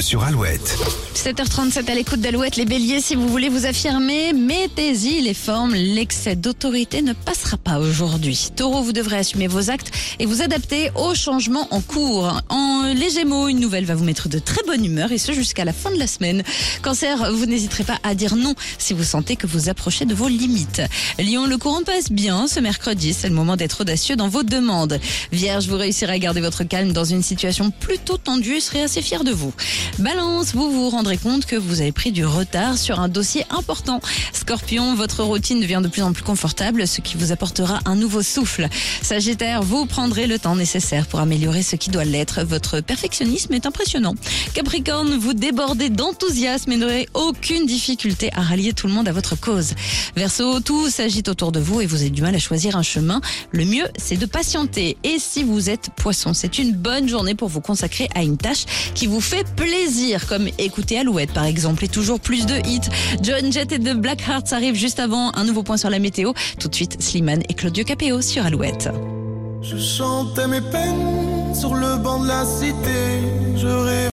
Sur Alouette. 7h37 à l'écoute d'Alouette, les béliers, si vous voulez vous affirmer, mettez-y les formes. L'excès d'autorité ne passera pas aujourd'hui. Taureau, vous devrez assumer vos actes et vous adapter aux changements en cours. En les gémeaux, une nouvelle va vous mettre de très bonne humeur et ce jusqu'à la fin de la semaine. Cancer, vous n'hésiterez pas à dire non si vous sentez que vous approchez de vos limites. Lion, le courant passe bien ce mercredi, c'est le moment d'être audacieux dans vos demandes. Vierge, vous réussirez à garder votre calme dans une situation plutôt tendue et serez assez fier de vous. Balance, vous vous rendrez compte que vous avez pris du retard sur un dossier important. Scorpion, votre routine devient de plus en plus confortable, ce qui vous apportera un nouveau souffle. Sagittaire, vous prendrez le temps nécessaire pour améliorer ce qui doit l'être. Votre perfectionnisme est impressionnant. Capricorne, vous débordez d'enthousiasme et n'aurez aucune difficulté à rallier tout le monde à votre cause. Verseau, tout s'agite autour de vous et vous avez du mal à choisir un chemin. Le mieux, c'est de patienter. Et si vous êtes poisson, c'est une bonne journée pour vous consacrer à une tâche qui vous fait plaisir, comme écouter Alouette par exemple, et toujours plus de hits. John Jett et The Black Hearts arrivent juste avant un nouveau point sur la météo. Tout de suite, Slimane et Claudio Capéo sur Alouette. Je chantais